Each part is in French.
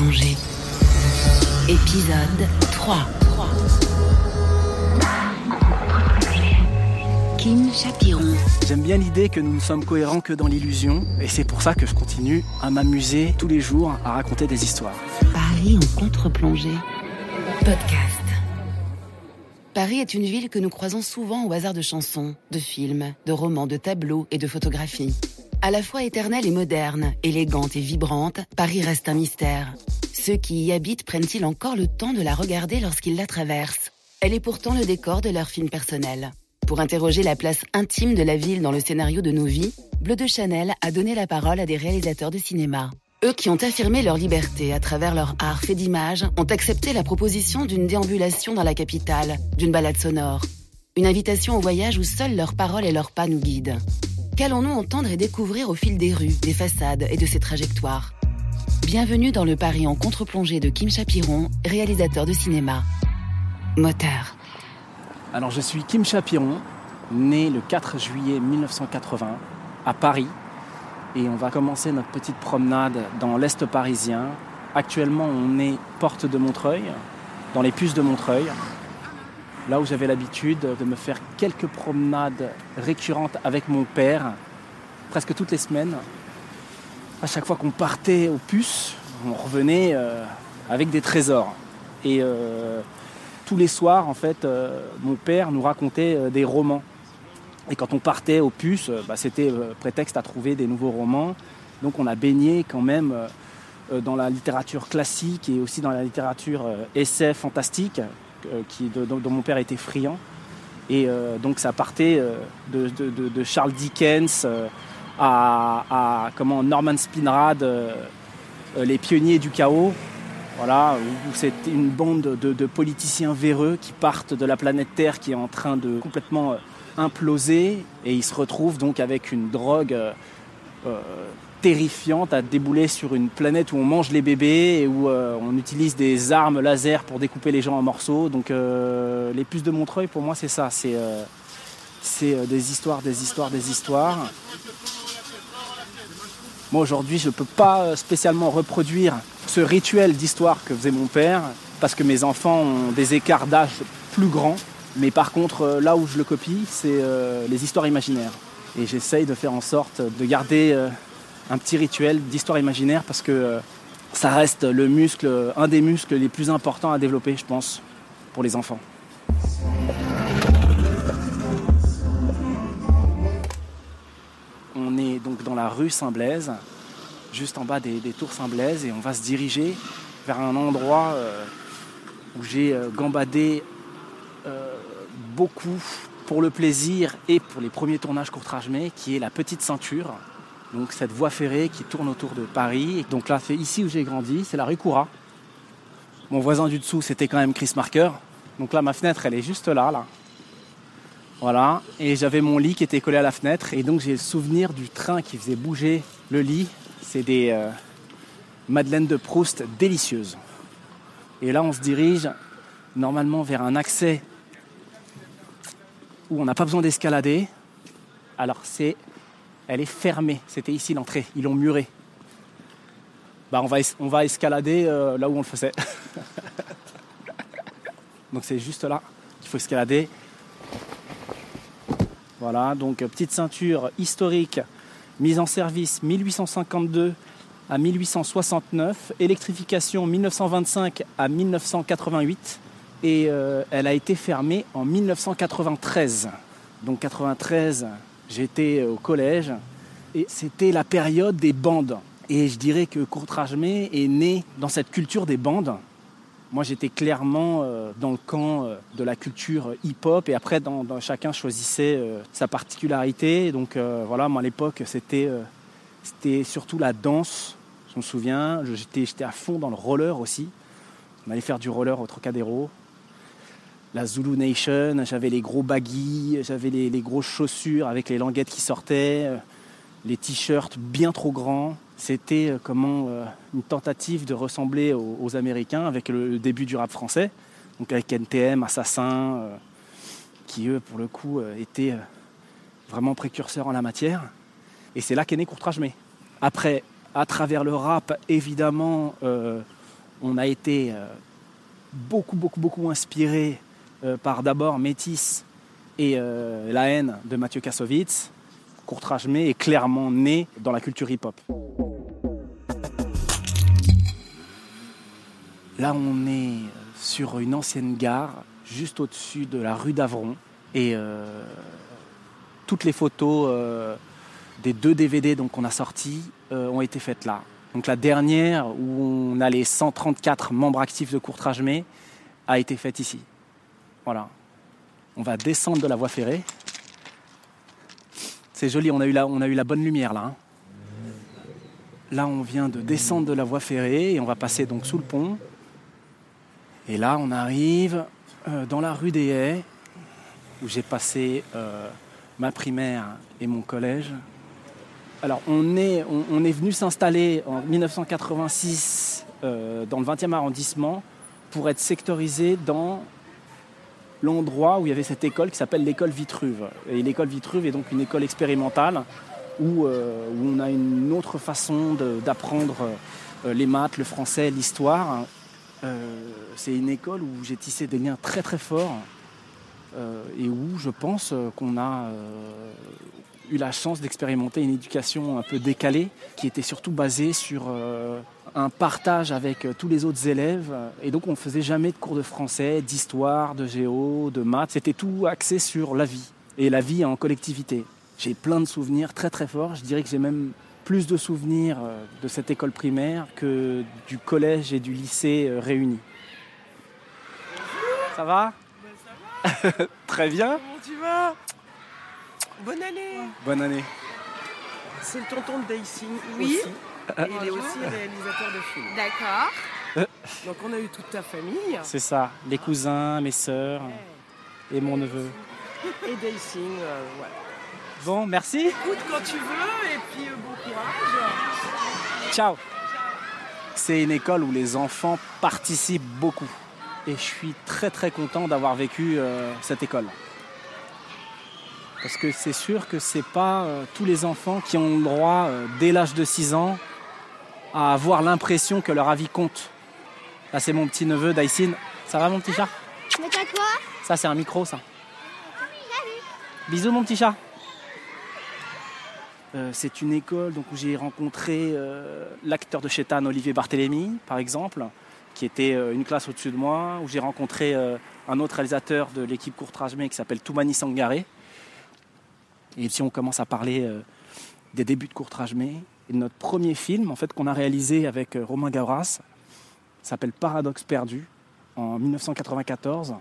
contre-plongée. Épisode 3. Kim Chapiron. J'aime bien l'idée que nous ne sommes cohérents que dans l'illusion, et c'est pour ça que je continue à m'amuser tous les jours à raconter des histoires. Paris en contre-plongée. Podcast. Paris est une ville que nous croisons souvent au hasard de chansons, de films, de romans, de tableaux et de photographies. À la fois éternelle et moderne, élégante et vibrante, Paris reste un mystère. Ceux qui y habitent prennent-ils encore le temps de la regarder lorsqu'ils la traversent? Elle est pourtant le décor de leur film personnel. Pour interroger la place intime de la ville dans le scénario de nos vies, Bleu de Chanel a donné la parole à des réalisateurs de cinéma. Eux qui ont affirmé leur liberté à travers leur art fait d'image ont accepté la proposition d'une déambulation dans la capitale, d'une balade sonore. Une invitation au voyage où seules leurs paroles et leurs pas nous guident. Qu'allons-nous entendre et découvrir au fil des rues, des façades et de ces trajectoires? Bienvenue dans le Paris en contre-plongée de Kim Chapiron, réalisateur de cinéma. Moteur. Alors je suis Kim Chapiron, né le 4 juillet 1980 à Paris, et on va commencer notre petite promenade dans l'Est parisien. Actuellement on est porte de Montreuil, dans les puces de Montreuil, là où j'avais l'habitude de me faire quelques promenades récurrentes avec mon père, presque toutes les semaines. À chaque fois qu'on partait aux puces, on revenait euh, avec des trésors. Et euh, tous les soirs, en fait, euh, mon père nous racontait des romans. Et quand on partait aux puces, bah, c'était prétexte à trouver des nouveaux romans. Donc on a baigné quand même dans la littérature classique et aussi dans la littérature essai fantastique, qui, de- dont, mon père était friand. Et euh, donc ça partait euh, de, Charles Dickens euh, à, comment, Norman Spinrad, euh, euh, Les pionniers du chaos. Voilà, où, c'est une bande de, politiciens véreux qui partent de la planète Terre qui est en train de complètement euh, imploser et ils se retrouvent donc avec une drogue euh, euh, terrifiante à débouler sur une planète où on mange les bébés et où euh, on utilise des armes laser pour découper les gens en morceaux. Donc euh, les puces de Montreuil pour moi c'est ça, c'est euh, des histoires, des histoires, des histoires. Moi aujourd'hui je ne peux pas spécialement reproduire ce rituel d'histoire que faisait mon père parce que mes enfants ont des écarts d'âge plus grands. Mais par contre là où je le copie c'est les histoires imaginaires. Et j'essaye de faire en sorte de garder un petit rituel d'histoire imaginaire parce que euh, ça reste le muscle, un des muscles les plus importants à développer je pense pour les enfants. On est donc dans la rue Saint-Blaise, juste en bas des, tours Saint-Blaise, et on va se diriger vers un endroit euh, où j'ai euh, gambadé beaucoup pour le plaisir et pour les premiers tournages courtrage-mais, qui est la Petite Ceinture. Donc cette voie ferrée qui tourne autour de Paris. Donc là, c'est ici où j'ai grandi, c'est la rue Coura. Mon voisin du dessous, c'était quand même Chris Marker. Donc là, ma fenêtre, elle est juste là, là. Voilà, et j'avais mon lit qui était collé à la fenêtre, et donc j'ai le souvenir du train qui faisait bouger le lit. C'est des euh, madeleines de Proust délicieuses. Et là, on se dirige normalement vers un accès où on n'a pas besoin d'escalader. Alors c'est, elle est fermée. C'était ici l'entrée. Ils l'ont murée. Bah on va, escalader euh, là où on le faisait. donc c'est juste là qu'il faut escalader. Voilà, donc euh, petite ceinture historique, mise en service 1852 à 1869, électrification 1925 à 1988 et euh, elle a été fermée en 1993. Donc 93, j'étais au collège et c'était la période des bandes. Et je dirais que Courtrage-May est né dans cette culture des bandes. Moi, j'étais clairement euh, dans le camp euh, de la culture hip-hop et après, chacun choisissait euh, sa particularité. Donc euh, voilà, moi à l'époque, c'était euh, surtout la danse. Je me souviens, j'étais à fond dans le roller aussi. On allait faire du roller au Trocadéro. La Zulu Nation, j'avais les gros baggy, j'avais les, les grosses chaussures avec les languettes qui sortaient, euh, les t-shirts bien trop grands. C'était euh, comment euh, une tentative de ressembler aux, Américains avec le, début du rap français, donc avec NTM, Assassin, qui eux pour le coup étaient vraiment précurseurs en la matière. Et c'est là qu'est né Courtrage May. Après, à travers le rap, évidemment, On a été beaucoup, beaucoup, beaucoup inspiré par d'abord Métis et La haine de Mathieu Kassovitz. Courtrage est clairement né dans la culture hip-hop. Là, on est sur une ancienne gare, juste au-dessus de la rue d'Avron. Et euh, toutes les photos euh, des deux DVD qu'on a sortis euh, ont été faites là. Donc la dernière, où on a les 134 membres actifs de Courtrage a été faite ici. Voilà. On va descendre de la voie ferrée. C'est joli, on a eu la, bonne lumière là. Hein. Là, on vient de descendre de la voie ferrée et on va passer donc sous le pont. Et là, on arrive euh, dans la rue des Haies, où j'ai passé euh, ma primaire et mon collège. Alors, on est, on, est venu s'installer en 1986 euh, dans le 20e arrondissement pour être sectorisé dans l'endroit où il y avait cette école qui s'appelle l'école Vitruve. Et l'école Vitruve est donc une école expérimentale où, où on a une autre façon d'apprendre les maths, le français, l'histoire. Euh, c'est une école où j'ai tissé des liens très très forts euh, et où je pense euh, qu'on a eu la chance d'expérimenter une éducation un peu décalée qui était surtout basée sur un partage avec tous les autres élèves. Et donc on ne faisait jamais de cours de français, d'histoire, de géo, de maths. C'était tout axé sur la vie et la vie en collectivité. J'ai plein de souvenirs très très forts. Je dirais que j'ai même plus de souvenirs euh, de cette école primaire que du collège et du lycée euh, réunis. Ça va, Très bien. Comment tu vas? Bonne année. Bonne année. C'est le tonton de Daisy oui. aussi. Et il est aussi réalisateur de films. D'accord. Donc on a eu toute ta famille. C'est ça, les cousins, mes sœurs et mon neveu. Et Daisy, euh, voilà. Bon, merci. Écoute quand tu veux et puis euh, bon courage. Ciao. C'est une école où les enfants participent beaucoup. Et je suis très très content d'avoir vécu euh, cette école. Parce que c'est sûr que c'est pas euh, tous les enfants qui ont le droit, dès l'âge de 6 ans, à avoir l'impression que leur avis compte. Là, c'est mon petit neveu, Daisin. Ça va, mon petit chat? Mais t'as quoi? Ça, c'est un micro, ça. Bisous, mon petit chat. Euh, c'est une école donc, où j'ai rencontré euh, l'acteur de Chétan, Olivier Barthélémy, par exemple, qui était euh, une classe au-dessus de moi, où j'ai rencontré un autre réalisateur de l'équipe Courtrajmé qui s'appelle Toumani Sangaré. Et si on commence à parler des débuts de Courtrajmé, et notre premier film en fait, qu'on a réalisé avec Romain Gauras s'appelle Paradoxe perdu en 1994.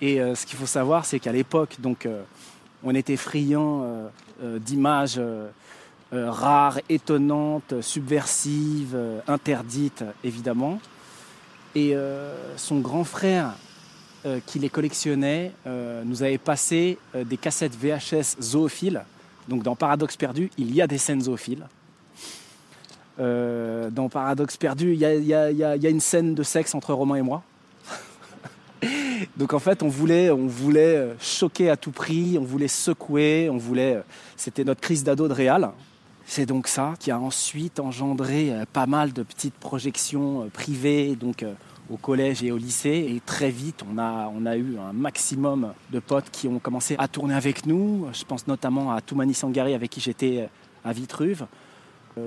Et ce qu'il faut savoir, c'est qu'à l'époque, donc, on était friand euh, euh, d'images euh, rares, étonnantes, subversives, interdites évidemment. Et son grand frère, qui les collectionnait, nous avait passé des cassettes VHS zoophiles. Donc dans Paradoxe perdu, il y a des scènes zoophiles. dans Paradoxe perdu, il y, a, une scène de sexe entre Romain et moi. Donc en fait, on voulait, on voulait euh, choquer à tout prix, on voulait secouer, on voulait. Euh, c'était notre crise d'ado de réal. C'est donc ça qui a ensuite engendré euh, pas mal de petites projections privées, donc au collège et au lycée. Et très vite, on a, eu un maximum de potes qui ont commencé à tourner avec nous. Je pense notamment à Toumani Sangari avec qui j'étais à Vitruve.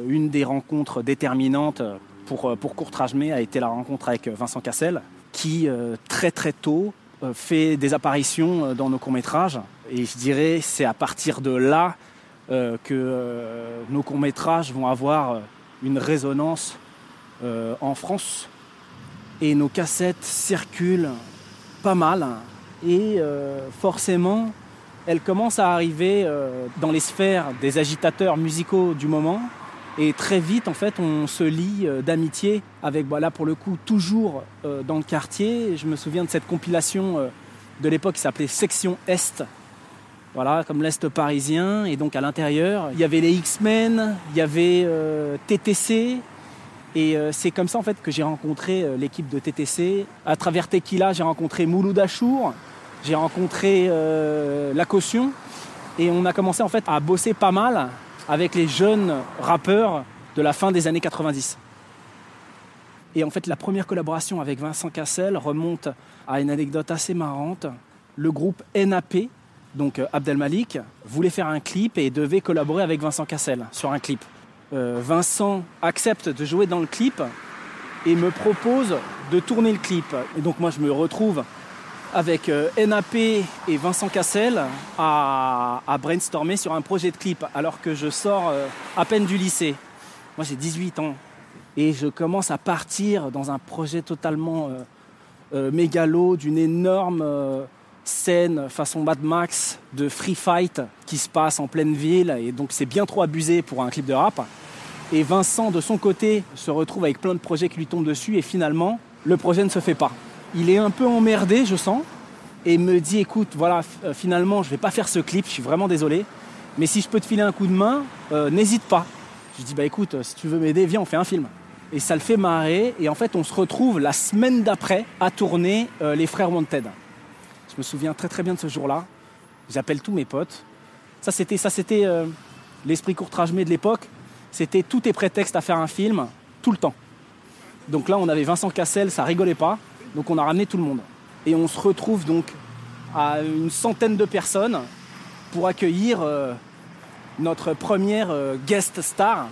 Une des rencontres déterminantes pour, pour Courtrage a été la rencontre avec Vincent Cassel, qui euh, très très tôt euh, fait des apparitions euh, dans nos courts-métrages. Et je dirais c'est à partir de là que nos courts-métrages vont avoir une résonance en France. Et nos cassettes circulent pas mal. Et forcément, elles commencent à arriver dans les sphères des agitateurs musicaux du moment et très vite, en fait, on se lie euh, d'amitié avec, voilà, pour le coup, toujours euh, dans le quartier. Je me souviens de cette compilation euh, de l'époque qui s'appelait Section Est. Voilà, comme l'Est parisien. Et donc à l'intérieur, il y avait les X-Men, il y avait TTC. Et c'est comme ça en fait que j'ai rencontré l'équipe de TTC. À travers Tequila, j'ai rencontré Mouloud Achour, j'ai rencontré La Caution. Et on a commencé en fait à bosser pas mal avec les jeunes rappeurs de la fin des années 90. Et en fait, la première collaboration avec Vincent Cassel remonte à une anecdote assez marrante. Le groupe NAP, donc euh, Abdel Malik, voulait faire un clip et devait collaborer avec Vincent Cassel sur un clip. Euh, Vincent accepte de jouer dans le clip et me propose de tourner le clip. Et donc moi je me retrouve avec euh, NAP et Vincent Cassel à, à, brainstormer sur un projet de clip alors que je sors à peine du lycée. Moi j'ai 18 ans et je commence à partir dans un projet totalement mégalo d'une énorme scène façon Mad Max de free fight qui se passe en pleine ville et donc c'est bien trop abusé pour un clip de rap. Et Vincent de son côté se retrouve avec plein de projets qui lui tombent dessus et finalement le projet ne se fait pas. Il est un peu emmerdé je sens et me dit écoute voilà euh, finalement je vais pas faire ce clip, je suis vraiment désolé mais si je peux te filer un coup de main euh, n'hésite pas. Je dis bah écoute si tu veux m'aider viens on fait un film. Et ça le fait marrer et en fait on se retrouve la semaine d'après à tourner euh, Les Frères Wanted. Je me souviens très très bien de ce jour-là. J'appelle tous mes potes. Ça c'était euh, l'esprit courtrage de l'époque. C'était tout est prétexte à faire un film tout le temps. Donc là on avait Vincent Cassel, ça rigolait pas. Donc on a ramené tout le monde. Et on se retrouve donc à une centaine de personnes pour accueillir euh, notre première euh, guest star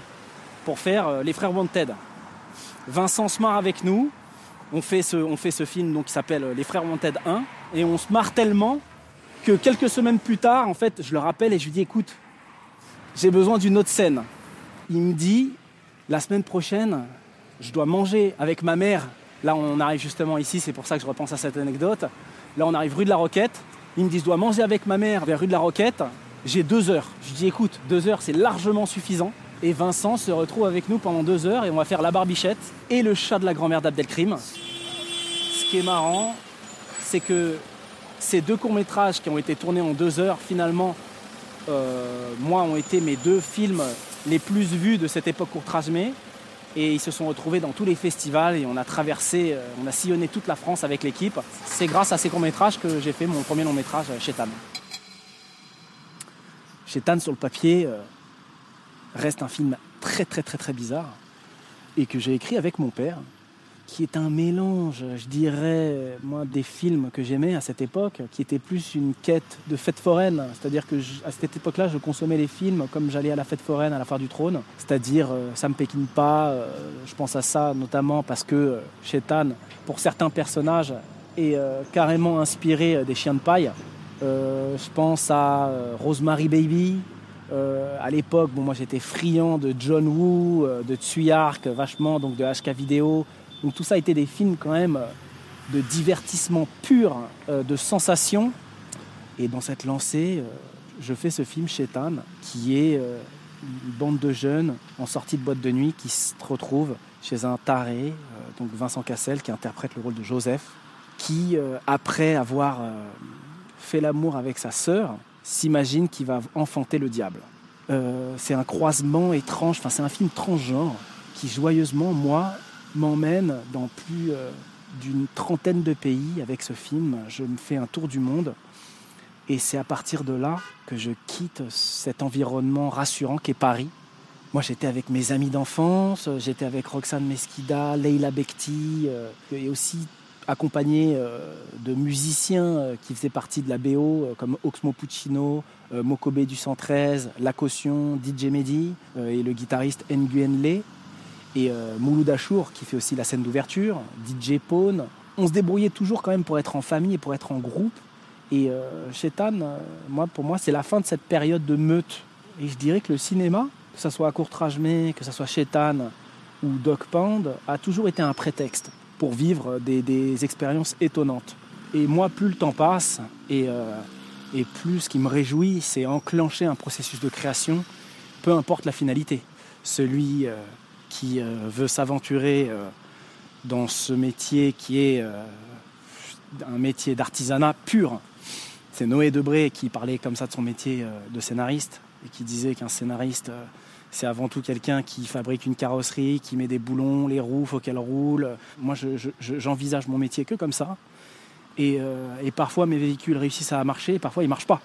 pour faire les frères Wanted. Vincent se marre avec nous. On fait ce, on fait ce film donc, qui s'appelle Les Frères Wanted 1 et on se marre tellement que quelques semaines plus tard, en fait, je le rappelle et je lui dis écoute, j'ai besoin d'une autre scène. Il me dit la semaine prochaine, je dois manger avec ma mère. Là, on arrive justement ici, c'est pour ça que je repense à cette anecdote. Là, on arrive rue de la Roquette. Il me dit je dois manger avec ma mère vers rue de la Roquette. J'ai deux heures. Je dis écoute, deux heures, c'est largement suffisant. Et Vincent se retrouve avec nous pendant deux heures et on va faire la barbichette et le chat de la grand-mère d'Abdelkrim. Ce qui est marrant, c'est que ces deux courts-métrages qui ont été tournés en deux heures, finalement, euh, moi, ont été mes deux films les plus vus de cette époque courtrage-mais. Et ils se sont retrouvés dans tous les festivals et on a traversé, euh, on a sillonné toute la France avec l'équipe. C'est grâce à ces courts-métrages que j'ai fait mon premier long-métrage chez Tan. Chez Tan, sur le papier, euh, reste un film très très très très bizarre et que j'ai écrit avec mon père qui est un mélange, je dirais, moi, des films que j'aimais à cette époque, qui était plus une quête de fête foraine. C'est-à-dire que à cette époque-là, je consommais les films comme j'allais à la fête foraine, à la foire du trône. C'est-à-dire, euh, ça me péquine pas. Euh, je pense à ça notamment parce que euh, Shetan, pour certains personnages, est carrément inspiré des chiens de paille. je pense à Rosemary Baby, à l'époque, bon, moi j'étais friand de John Woo, de Tsuyark, vachement, donc de HK Vidéo, donc tout ça a été des films quand même euh, de divertissement pur, euh, de sensation. Et dans cette lancée, euh, je fais ce film Shetan, qui est une bande de jeunes en sortie de boîte de nuit qui se retrouvent chez un taré, donc Vincent Cassel, qui interprète le rôle de Joseph, qui, après avoir fait l'amour avec sa sœur, s'imagine qu'il va enfanter le diable. c'est un croisement étrange, enfin c'est un film transgenre qui joyeusement, moi, m'emmène dans plus euh, d'une trentaine de pays avec ce film. Je me fais un tour du monde. Et c'est à partir de là que je quitte cet environnement rassurant qu'est Paris. Moi, j'étais avec mes amis d'enfance, j'étais avec Roxane Mesquida, Leila Bekti, euh, et aussi accompagné euh, de musiciens qui faisaient partie de la BO, comme Oxmo Puccino, Mokobe du 113, La Caution, DJ Mehdi et le guitariste Nguyen Le et euh, Mouloud Achour qui fait aussi la scène d'ouverture, DJ Pone. On se débrouillait toujours quand même pour être en famille et pour être en groupe. Et euh, euh, moi, pour moi, c'est la fin de cette période de meute. Et je dirais que le cinéma, que ce soit à Courtrajmé, que ce soit Chetan ou Doc Pound, a toujours été un prétexte pour vivre des, expériences étonnantes. Et moi, plus le temps passe, et, euh, et plus ce qui me réjouit, c'est enclencher un processus de création, peu importe la finalité. Celui qui euh, veut s'aventurer euh, dans ce métier qui est euh, un métier d'artisanat pur. C'est Noé Debré qui parlait comme ça de son métier de scénariste et qui disait qu'un scénariste, c'est avant tout quelqu'un qui fabrique une carrosserie, qui met des boulons, les roues, faut qu'elles roulent. Moi, j'envisage mon métier que comme ça. Et, parfois, mes véhicules réussissent à marcher, parfois, ils ne marchent pas.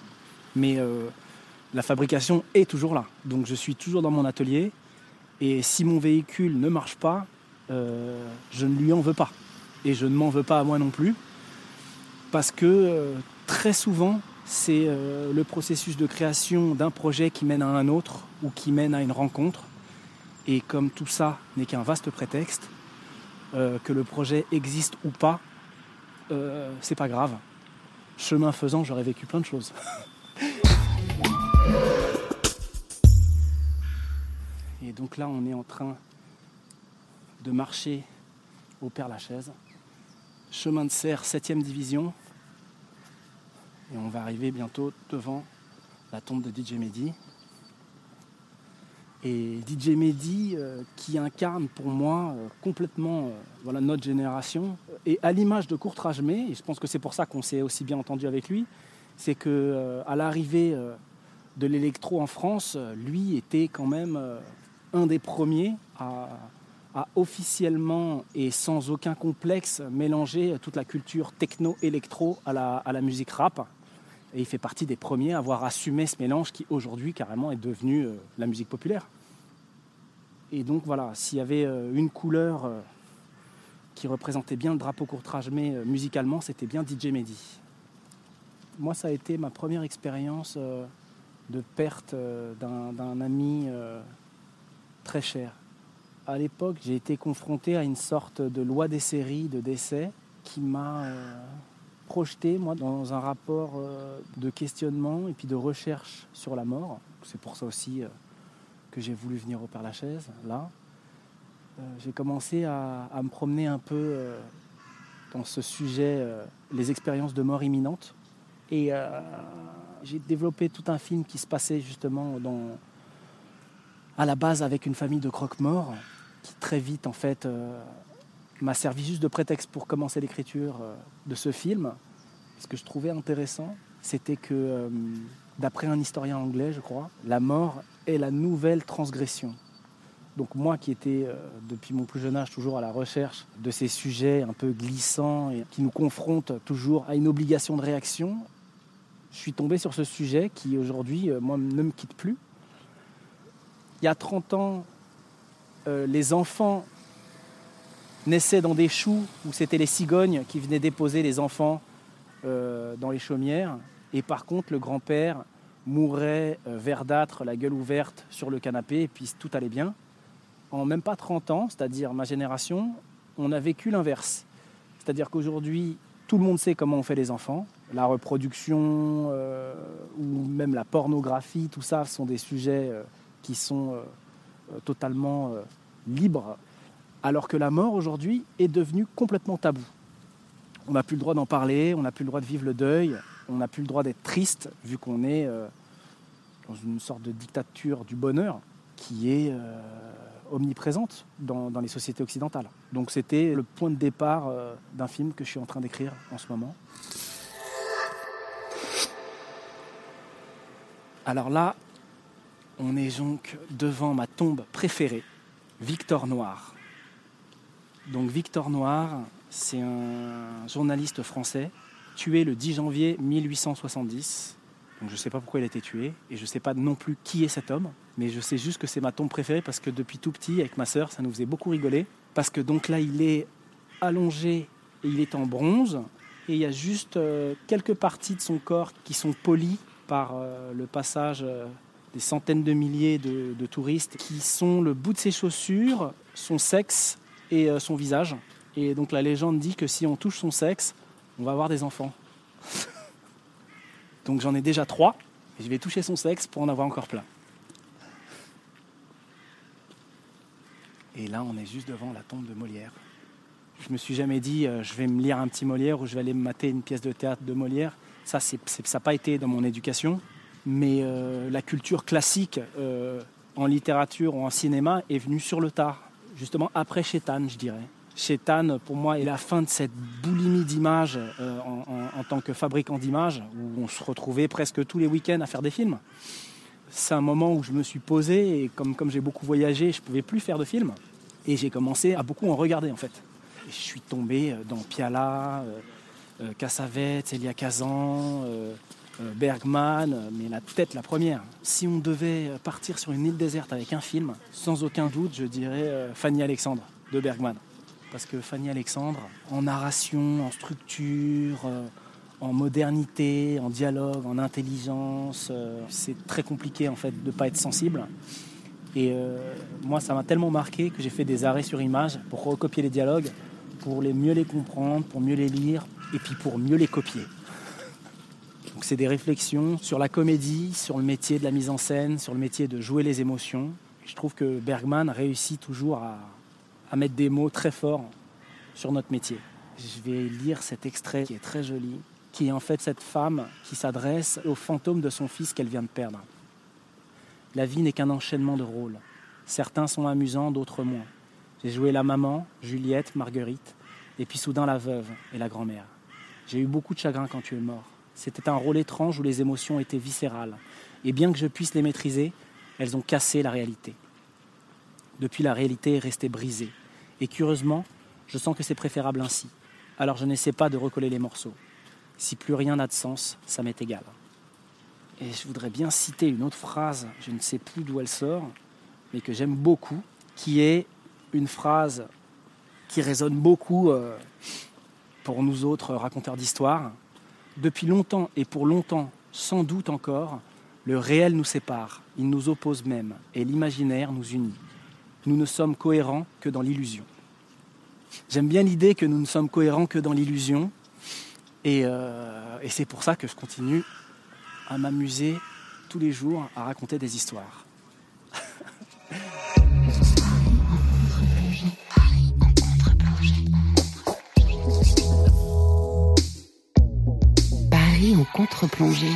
Mais la fabrication est toujours là. Donc, je suis toujours dans mon atelier et si mon véhicule ne marche pas, euh, je ne lui en veux pas. Et je ne m'en veux pas à moi non plus. Parce que euh, très souvent, c'est euh, le processus de création d'un projet qui mène à un autre ou qui mène à une rencontre. Et comme tout ça n'est qu'un vaste prétexte, que le projet existe ou pas, c'est pas grave. Chemin faisant, j'aurais vécu plein de choses. Et donc là, on est en train de marcher au Père-Lachaise, chemin de serre 7ème division. Et on va arriver bientôt devant la tombe de DJ Mehdi. Et DJ Mehdi euh, qui incarne pour moi euh, complètement euh, voilà, notre génération. Et à l'image de Courtrage et je pense que c'est pour ça qu'on s'est aussi bien entendu avec lui, c'est que à l'arrivée de l'électro en France, lui était quand même un des premiers à, officiellement et sans aucun complexe mélanger toute la culture techno-électro à la, musique rap. Et il fait partie des premiers à avoir assumé ce mélange qui aujourd'hui carrément est devenu euh, la musique populaire. Et donc voilà, s'il y avait euh, une couleur euh, qui représentait bien le drapeau courtrage mais musicalement, c'était bien DJ Mehdi. Moi, ça a été ma première expérience de perte d'un ami très cher. À l'époque, j'ai été confronté à une sorte de loi des séries de décès qui m'a euh, projeté moi dans un rapport euh, de questionnement et puis de recherche sur la mort. C'est pour ça aussi euh, que j'ai voulu venir au Père Lachaise là. j'ai commencé à, à, me promener un peu dans ce sujet, les expériences de mort imminente. Et j'ai développé tout un film qui se passait justement dans, à la base avec une famille de croque-morts qui très vite en fait euh, m'a servi juste de prétexte pour commencer l'écriture euh, de ce film. Ce que je trouvais intéressant, c'était que euh, d'après un historien anglais, je crois, la mort est la nouvelle transgression. Donc moi qui étais depuis mon plus jeune âge toujours à la recherche de ces sujets un peu glissants et qui nous confrontent toujours à une obligation de réaction, je suis tombé sur ce sujet qui aujourd'hui moi ne me quitte plus il y a 30 ans, euh, les enfants naissaient dans des choux où c'était les cigognes qui venaient déposer les enfants euh, dans les chaumières. Et par contre, le grand-père mourait euh, verdâtre, la gueule ouverte sur le canapé, et puis tout allait bien. En même pas 30 ans, c'est-à-dire ma génération, on a vécu l'inverse. C'est-à-dire qu'aujourd'hui, tout le monde sait comment on fait les enfants. La reproduction ou même la pornographie, tout ça sont des sujets qui sont euh, euh, totalement euh, libres, alors que la mort aujourd'hui est devenue complètement tabou. On n'a plus le droit d'en parler, on n'a plus le droit de vivre le deuil, on n'a plus le droit d'être triste, vu qu'on est dans une sorte de dictature du bonheur qui est omniprésente dans, les sociétés occidentales. Donc c'était le point de départ d'un film que je suis en train d'écrire en ce moment. Alors là, on est donc devant ma tombe préférée, Victor Noir. Donc Victor Noir, c'est un journaliste français tué le 10 janvier 1870. Donc je ne sais pas pourquoi il a été tué et je ne sais pas non plus qui est cet homme, mais je sais juste que c'est ma tombe préférée parce que depuis tout petit, avec ma sœur, ça nous faisait beaucoup rigoler. Parce que donc là, il est allongé et il est en bronze et il y a juste euh, quelques parties de son corps qui sont polies par euh, le passage euh, des centaines de milliers de, touristes qui sont le bout de ses chaussures, son sexe et euh, son visage. Et donc la légende dit que si on touche son sexe, on va avoir des enfants. donc j'en ai déjà trois, et je vais toucher son sexe pour en avoir encore plein. Et là, on est juste devant la tombe de Molière. Je me suis jamais dit, euh, je vais me lire un petit Molière ou je vais aller me mater une pièce de théâtre de Molière. Ça, ça n'a pas été dans mon éducation mais euh, la culture classique euh, en littérature ou en cinéma est venue sur le tard, justement après Chétan, je dirais. Chétan, pour moi, est la fin de cette boulimie d'images euh, en, tant que fabricant d'images, où on se retrouvait presque tous les week-ends à faire des films. C'est un moment où je me suis posé, et comme, j'ai beaucoup voyagé, je ne pouvais plus faire de films. Et j'ai commencé à beaucoup en regarder, en fait. je suis tombé dans Piala, Cassavetes, Elia Kazan, Bergman, euh, mais la tête la première. Si on devait partir sur une île déserte avec un film, sans aucun doute, je dirais Fanny Alexandre de Bergman. Parce que Fanny Alexandre, en narration, en structure, en modernité, en dialogue, en intelligence, c'est très compliqué en fait de ne pas être sensible. Et moi, ça m'a tellement marqué que j'ai fait des arrêts sur image pour recopier les dialogues, pour mieux les comprendre, pour mieux les lire, et puis pour mieux les copier. Donc c'est des réflexions sur la comédie, sur le métier de la mise en scène, sur le métier de jouer les émotions. je trouve que Bergman réussit toujours à, à mettre des mots très forts sur notre métier. Je vais lire cet extrait qui est très joli, qui est en fait cette femme qui s'adresse au fantôme de son fils qu'elle vient de perdre. La vie n'est qu'un enchaînement de rôles. Certains sont amusants, d'autres moins. J'ai joué la maman, Juliette, Marguerite, et puis soudain la veuve et la grand-mère. J'ai eu beaucoup de chagrin quand tu es mort. C'était un rôle étrange où les émotions étaient viscérales. Et bien que je puisse les maîtriser, elles ont cassé la réalité. Depuis, la réalité est restée brisée. Et curieusement, je sens que c'est préférable ainsi. Alors je n'essaie pas de recoller les morceaux. Si plus rien n'a de sens, ça m'est égal. Et je voudrais bien citer une autre phrase, je ne sais plus d'où elle sort, mais que j'aime beaucoup, qui est une phrase qui résonne beaucoup euh, pour nous autres raconteurs d'histoire. Depuis longtemps et pour longtemps, sans doute encore, le réel nous sépare, il nous oppose même, et l'imaginaire nous unit. Nous ne sommes cohérents que dans l'illusion. J'aime bien l'idée que nous ne sommes cohérents que dans l'illusion, et, euh, c'est pour ça que je continue à m'amuser tous les jours à raconter des histoires. Contre-plongée.